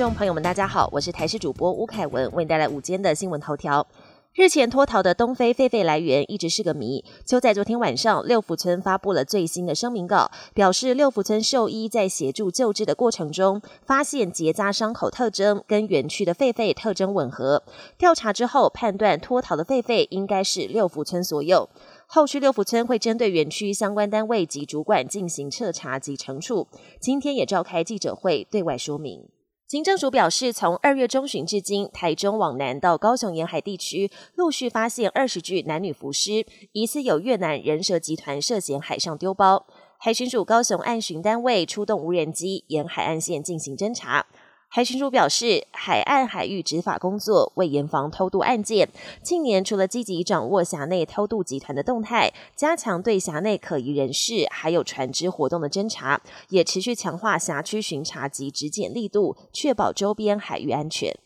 众朋友们，大家好，我是台视主播吴凯文，为你带来午间的新闻头条。日前脱逃的东非狒狒来源一直是个谜。就在昨天晚上，六福村发布了最新的声明稿，表示六福村兽医在协助救治的过程中，发现结扎伤口特征跟园区的狒狒特征吻合。调查之后，判断脱逃的狒狒应该是六福村所有。后续六福村会针对园区相关单位及主管进行彻查及惩处。今天也召开记者会对外说明。行政署表示，从二月中旬至今，台中往南到高雄沿海地区，陆续发现二十具男女浮尸，疑似有越南人蛇集团涉嫌海上丢包。海巡署高雄岸巡单位出动无人机，沿海岸线进行侦查。海巡署表示，海岸海域执法工作为严防偷渡案件，近年除了积极掌握辖内偷渡集团的动态，加强对辖内可疑人士还有船只活动的侦查，也持续强化辖区巡查及执检力度，确保周边海域安全。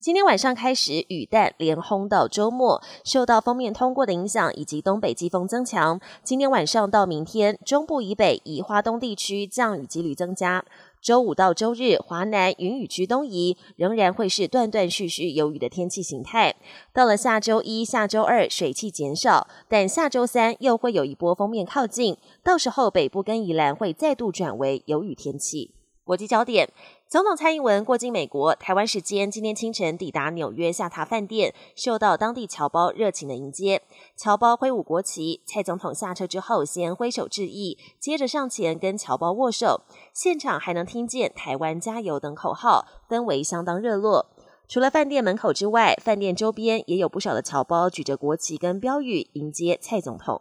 今天晚上开始，雨弹连轰到周末，受到封面通过的影响以及东北季风增强，今天晚上到明天，中部以北以花东地区降雨几率增加。周五到周日，华南云雨区东移，仍然会是断断续续有雨的天气形态。到了下周一下周二，水汽减少，但下周三又会有一波锋面靠近，到时候北部跟宜兰会再度转为有雨天气。国际焦点。总统蔡英文过境美国，台湾时间今天清晨抵达纽约下榻饭店，受到当地侨胞热情的迎接。侨胞挥舞国旗，蔡总统下车之后先挥手致意，接着上前跟侨胞握手。现场还能听见“台湾加油”等口号，氛围相当热络。除了饭店门口之外，饭店周边也有不少的侨胞举着国旗跟标语迎接蔡总统。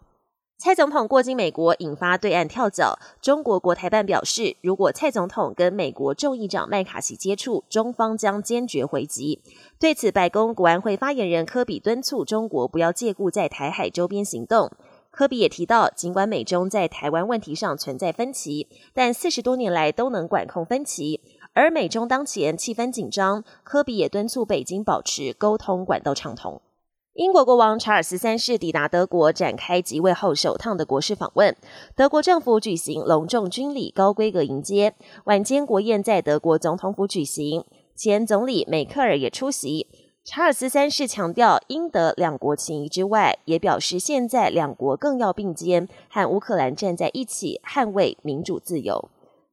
蔡总统过境美国，引发对岸跳脚。中国国台办表示，如果蔡总统跟美国众议长麦卡锡接触，中方将坚决回击。对此，白宫国安会发言人科比敦促中国不要借故在台海周边行动。科比也提到，尽管美中在台湾问题上存在分歧，但四十多年来都能管控分歧。而美中当前气氛紧张，科比也敦促北京保持沟通管道畅通。英国国王查尔斯三世抵达德国，展开即位后首趟的国事访问。德国政府举行隆重军礼，高规格迎接。晚间国宴在德国总统府举行，前总理梅克尔也出席。查尔斯三世强调英德两国情谊之外，也表示现在两国更要并肩，和乌克兰站在一起，捍卫民主自由。